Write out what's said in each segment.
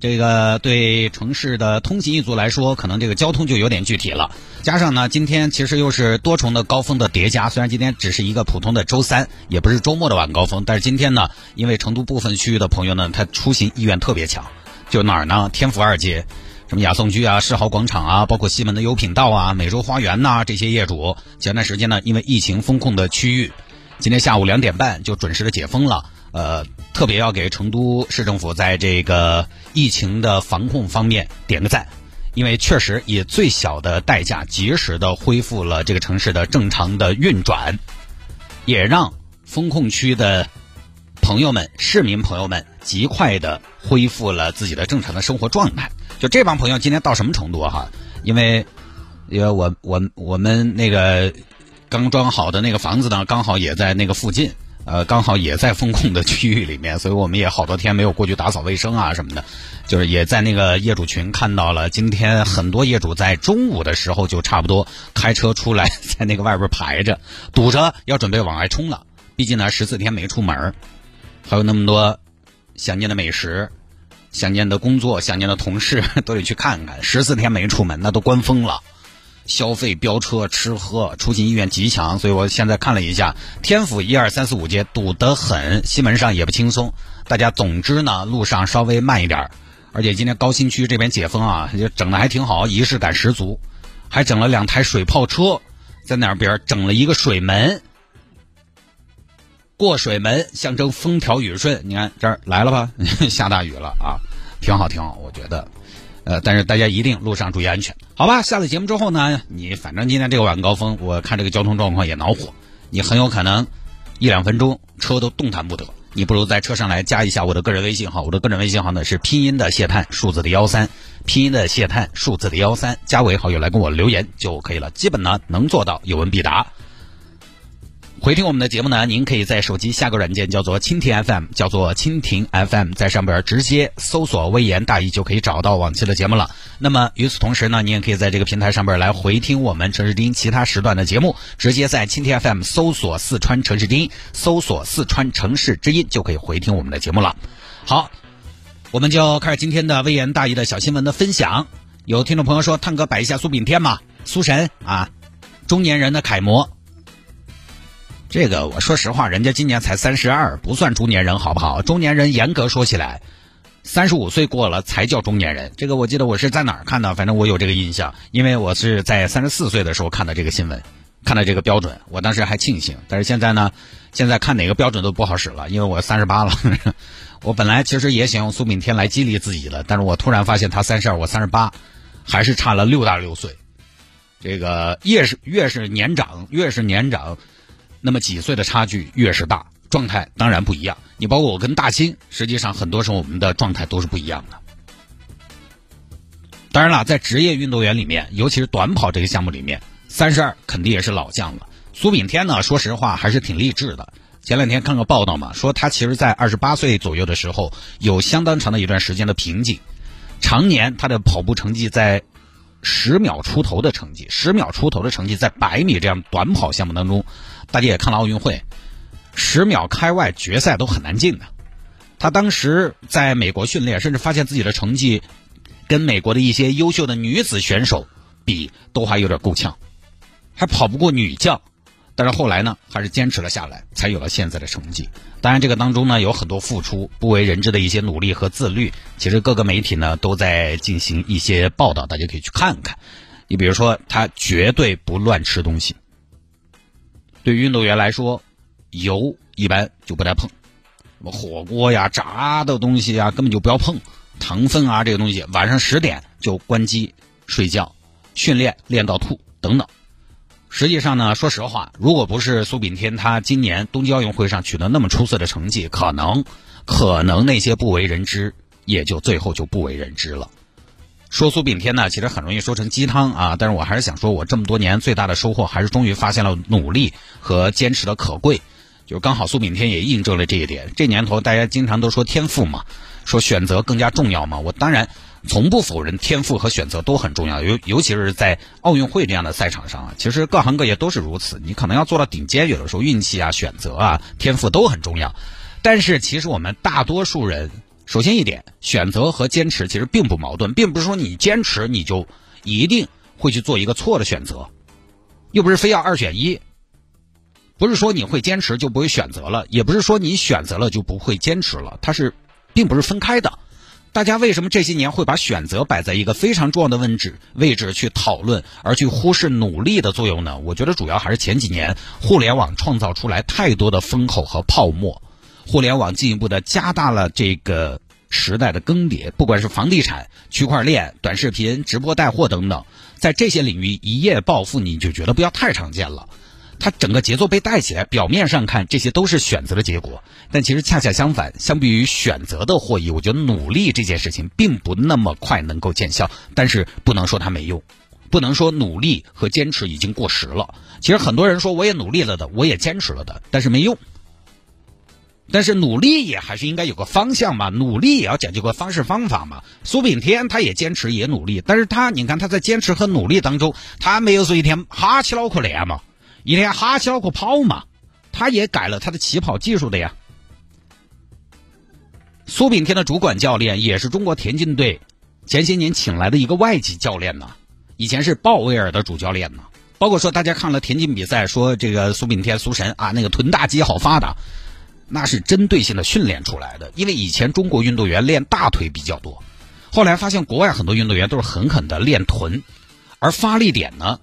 这个对城市的通勤一族来说，可能这个交通就有点具体了。加上呢，今天其实又是多重的高峰的叠加。虽然今天只是一个普通的周三，也不是周末的晚高峰，但是今天呢，因为成都部分区域的朋友呢，他出行意愿特别强。就哪儿呢？天府二街，什么雅颂居啊、世豪广场啊，包括西门的优品道啊、美洲花园呐，这些业主前段时间呢，因为疫情封控的区域，今天下午两点半就准时的解封了。呃，特别要给成都市政府在这个疫情的防控方面点个赞，因为确实以最小的代价及时的恢复了这个城市的正常的运转，也让风控区的朋友们、市民朋友们极快的恢复了自己的正常的生活状态。就这帮朋友今天到什么程度哈？因为因为我我我们那个刚装好的那个房子呢，刚好也在那个附近。呃，刚好也在风控的区域里面，所以我们也好多天没有过去打扫卫生啊什么的，就是也在那个业主群看到了，今天很多业主在中午的时候就差不多开车出来，在那个外边排着，堵着要准备往外冲了。毕竟呢，十四天没出门，还有那么多想念的美食、想念的工作、想念的同事 都得去看看。十四天没出门，那都关封了。消费飙车，吃喝出行意愿极强，所以我现在看了一下，天府一二三四五街堵得很，西门上也不轻松。大家总之呢，路上稍微慢一点而且今天高新区这边解封啊，就整的还挺好，仪式感十足，还整了两台水炮车在那边整了一个水门，过水门象征风调雨顺。你看这儿来了吧，下大雨了啊，挺好挺好，我觉得。呃，但是大家一定路上注意安全，好吧？下了节目之后呢，你反正今天这个晚高峰，我看这个交通状况也恼火，你很有可能一两分钟车都动弹不得，你不如在车上来加一下我的个人微信号，我的个人微信号呢是拼音的谢探，数字的幺三，拼音的谢探，数字的幺三，加为好友来跟我留言就可以了，基本呢能做到有问必答。回听我们的节目呢，您可以在手机下个软件叫做蜻蜓 FM，叫做蜻蜓 FM，在上边直接搜索“微言大义”就可以找到往期的节目了。那么与此同时呢，你也可以在这个平台上边来回听我们城市丁其他时段的节目，直接在蜻蜓 FM 搜索“四川城市之音”，搜索“四川城市之音”就可以回听我们的节目了。好，我们就开始今天的微言大义的小新闻的分享。有听众朋友说：“探哥摆一下苏炳添嘛，苏神啊，中年人的楷模。”这个我说实话，人家今年才三十二，不算中年人，好不好？中年人严格说起来，三十五岁过了才叫中年人。这个我记得我是在哪儿看的，反正我有这个印象，因为我是在三十四岁的时候看的这个新闻，看的这个标准，我当时还庆幸。但是现在呢，现在看哪个标准都不好使了，因为我三十八了。我本来其实也想用苏炳添来激励自己的，但是我突然发现他三十二，我三十八，还是差了六大六岁。这个越是越是年长，越是年长。那么几岁的差距越是大，状态当然不一样。你包括我跟大兴，实际上很多时候我们的状态都是不一样的。当然了，在职业运动员里面，尤其是短跑这个项目里面，三十二肯定也是老将了。苏炳添呢，说实话还是挺励志的。前两天看个报道嘛，说他其实在二十八岁左右的时候，有相当长的一段时间的瓶颈，常年他的跑步成绩在十秒出头的成绩，十秒出头的成绩在百米这样短跑项目当中。大家也看了奥运会，十秒开外决赛都很难进的。他当时在美国训练，甚至发现自己的成绩跟美国的一些优秀的女子选手比都还有点够呛，还跑不过女将。但是后来呢，还是坚持了下来，才有了现在的成绩。当然，这个当中呢有很多付出，不为人知的一些努力和自律。其实各个媒体呢都在进行一些报道，大家可以去看看。你比如说，他绝对不乱吃东西。对于运动员来说，油一般就不带碰，什么火锅呀、炸的东西啊，根本就不要碰。糖分啊，这个东西，晚上十点就关机睡觉，训练练到吐等等。实际上呢，说实话，如果不是苏炳添他今年冬季奥运会上取得那么出色的成绩，可能可能那些不为人知，也就最后就不为人知了。说苏炳添呢，其实很容易说成鸡汤啊，但是我还是想说，我这么多年最大的收获，还是终于发现了努力和坚持的可贵。就刚好苏炳添也印证了这一点。这年头大家经常都说天赋嘛，说选择更加重要嘛。我当然从不否认天赋和选择都很重要，尤尤其是在奥运会这样的赛场上啊，其实各行各业都是如此。你可能要做到顶尖，有的时候运气啊、选择啊、天赋都很重要。但是其实我们大多数人。首先一点，选择和坚持其实并不矛盾，并不是说你坚持你就一定会去做一个错的选择，又不是非要二选一，不是说你会坚持就不会选择了，也不是说你选择了就不会坚持了，它是并不是分开的。大家为什么这些年会把选择摆在一个非常重要的位置位置去讨论，而去忽视努力的作用呢？我觉得主要还是前几年互联网创造出来太多的风口和泡沫。互联网进一步的加大了这个时代的更迭，不管是房地产、区块链、短视频、直播带货等等，在这些领域一夜暴富，你就觉得不要太常见了。它整个节奏被带起来，表面上看这些都是选择的结果，但其实恰恰相反，相比于选择的获益，我觉得努力这件事情并不那么快能够见效。但是不能说它没用，不能说努力和坚持已经过时了。其实很多人说我也努力了的，我也坚持了的，但是没用。但是努力也还是应该有个方向嘛，努力也要讲究个方式方法嘛。苏炳添他也坚持也努力，但是他你看他在坚持和努力当中，他没有说一天哈起脑壳练嘛，一天哈起脑壳跑嘛，他也改了他的起跑技术的呀。苏炳添的主管教练也是中国田径队前些年请来的一个外籍教练呢，以前是鲍威尔的主教练呢。包括说大家看了田径比赛，说这个苏炳添苏神啊，那个臀大肌好发达。那是针对性的训练出来的，因为以前中国运动员练大腿比较多，后来发现国外很多运动员都是狠狠的练臀，而发力点呢，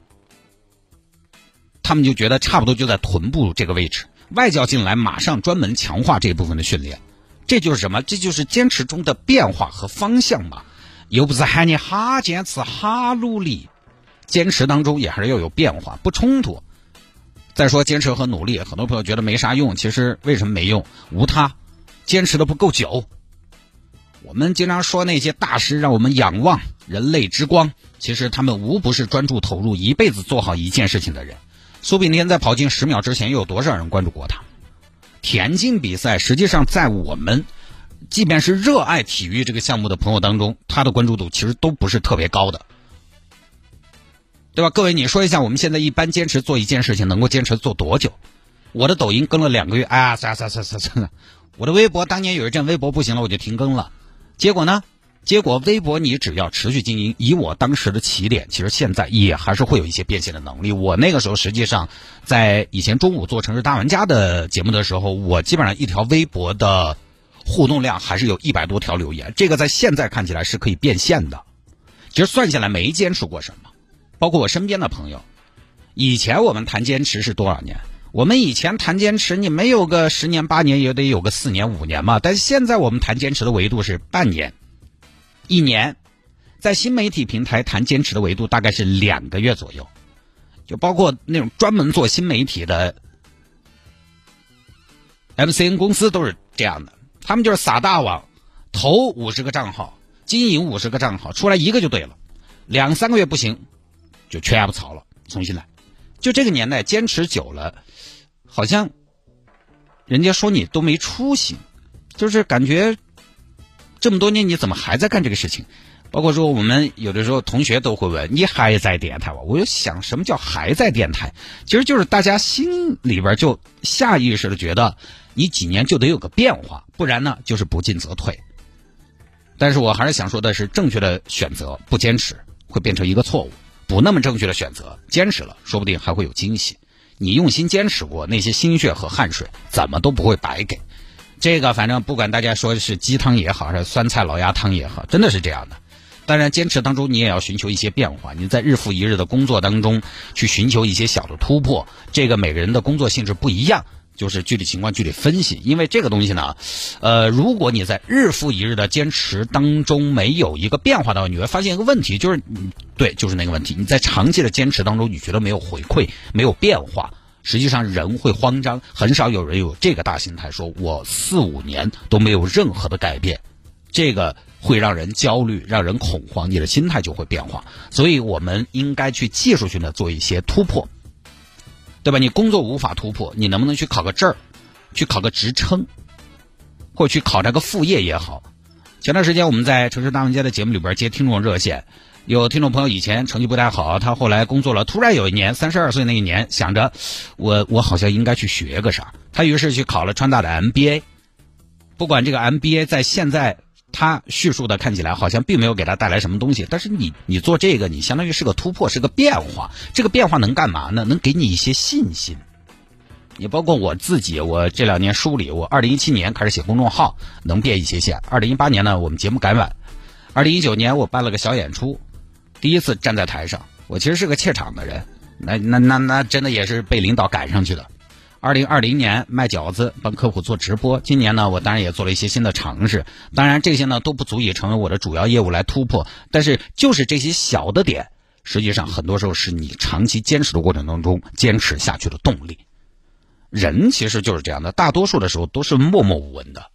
他们就觉得差不多就在臀部这个位置，外教进来马上专门强化这部分的训练，这就是什么？这就是坚持中的变化和方向嘛，又不是喊你哈坚持哈努力，坚持当中也还是要有变化，不冲突。再说坚持和努力，很多朋友觉得没啥用，其实为什么没用？无他，坚持的不够久。我们经常说那些大师让我们仰望人类之光，其实他们无不是专注投入一辈子做好一件事情的人。苏炳添在跑进十秒之前，又有多少人关注过他？田径比赛实际上在我们，即便是热爱体育这个项目的朋友当中，他的关注度其实都不是特别高的。对吧？各位，你说一下，我们现在一般坚持做一件事情，能够坚持做多久？我的抖音更了两个月，哎呀，算了算了算了算了。我的微博当年有一阵微博不行了，我就停更了。结果呢？结果微博你只要持续经营，以我当时的起点，其实现在也还是会有一些变现的能力。我那个时候实际上在以前中午做城市大玩家的节目的时候，我基本上一条微博的互动量还是有一百多条留言，这个在现在看起来是可以变现的。其实算下来没坚持过什么。包括我身边的朋友，以前我们谈坚持是多少年？我们以前谈坚持，你没有个十年八年，也得有个四年五年嘛。但现在我们谈坚持的维度是半年、一年，在新媒体平台谈坚持的维度大概是两个月左右。就包括那种专门做新媒体的 MCN 公司都是这样的，他们就是撒大网，投五十个账号，经营五十个账号，出来一个就对了，两三个月不行。就全部槽了，重新来。就这个年代，坚持久了，好像人家说你都没出息，就是感觉这么多年你怎么还在干这个事情？包括说我们有的时候同学都会问你还在电台吗？我就想什么叫还在电台？其实就是大家心里边就下意识的觉得你几年就得有个变化，不然呢就是不进则退。但是我还是想说的是，正确的选择不坚持会变成一个错误。不那么正确的选择，坚持了，说不定还会有惊喜。你用心坚持过，那些心血和汗水怎么都不会白给。这个反正不管大家说是鸡汤也好，还是酸菜老鸭汤也好，真的是这样的。当然，坚持当中你也要寻求一些变化。你在日复一日的工作当中去寻求一些小的突破。这个每个人的工作性质不一样。就是具体情况具体分析，因为这个东西呢，呃，如果你在日复一日的坚持当中没有一个变化的话，你会发现一个问题，就是，对，就是那个问题，你在长期的坚持当中，你觉得没有回馈，没有变化，实际上人会慌张，很少有人有这个大心态，说我四五年都没有任何的改变，这个会让人焦虑，让人恐慌，你的心态就会变化。所以我们应该去技术性的做一些突破，对吧？你工作无法突破，你能不能去考个证儿，去考个职称，或者去考那个副业也好？前段时间我们在城市大玩家的节目里边接听众热线，有听众朋友以前成绩不太好，他后来工作了，突然有一年三十二岁那一年，想着我我好像应该去学个啥，他于是去考了川大的 MBA。不管这个 MBA 在现在他叙述的看起来好像并没有给他带来什么东西，但是你你做这个，你相当于是个突破，是个变化。这个变化能干嘛呢？能给你一些信心。你包括我自己，我这两年梳理，我二零一七年开始写公众号，能变一些线。二零一八年呢，我们节目改版。二零一九年我办了个小演出，第一次站在台上，我其实是个怯场的人，那那那那真的也是被领导赶上去的。二零二零年卖饺子，帮客户做直播。今年呢，我当然也做了一些新的尝试。当然，这些呢都不足以成为我的主要业务来突破。但是，就是这些小的点，实际上很多时候是你长期坚持的过程当中坚持下去的动力。人其实就是这样的，大多数的时候都是默默无闻的。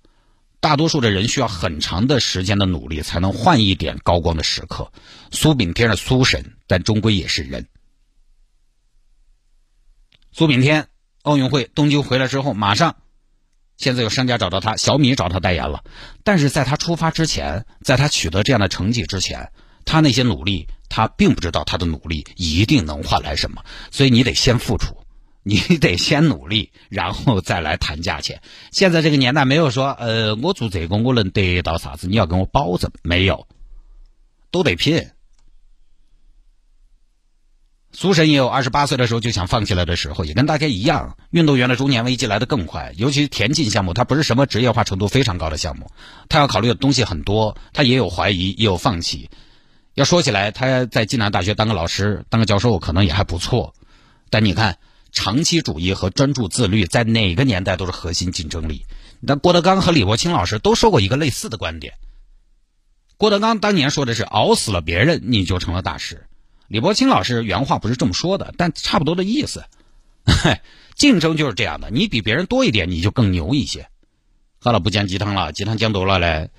大多数的人需要很长的时间的努力，才能换一点高光的时刻。苏炳添是苏神，但终归也是人。苏炳添。奥运会东京回来之后，马上，现在有商家找到他，小米找他代言了。但是在他出发之前，在他取得这样的成绩之前，他那些努力，他并不知道他的努力一定能换来什么。所以你得先付出，你得先努力，然后再来谈价钱。现在这个年代没有说，呃，我做这个我能得到啥子，你要跟我保证，没有，都得拼。苏神也有二十八岁的时候就想放弃了的时候，也跟大家一样。运动员的中年危机来得更快，尤其田径项目，它不是什么职业化程度非常高的项目，他要考虑的东西很多，他也有怀疑，也有放弃。要说起来，他在暨南大学当个老师、当个教授，可能也还不错。但你看，长期主义和专注自律，在哪个年代都是核心竞争力。那郭德纲和李伯清老师都说过一个类似的观点。郭德纲当年说的是：“熬死了别人，你就成了大师。”李伯清老师原话不是这么说的，但差不多的意思。竞争就是这样的，你比别人多一点，你就更牛一些。好了，不讲鸡汤了，鸡汤讲多了嘞，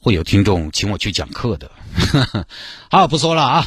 会有听众请我去讲课的。好，不说了啊。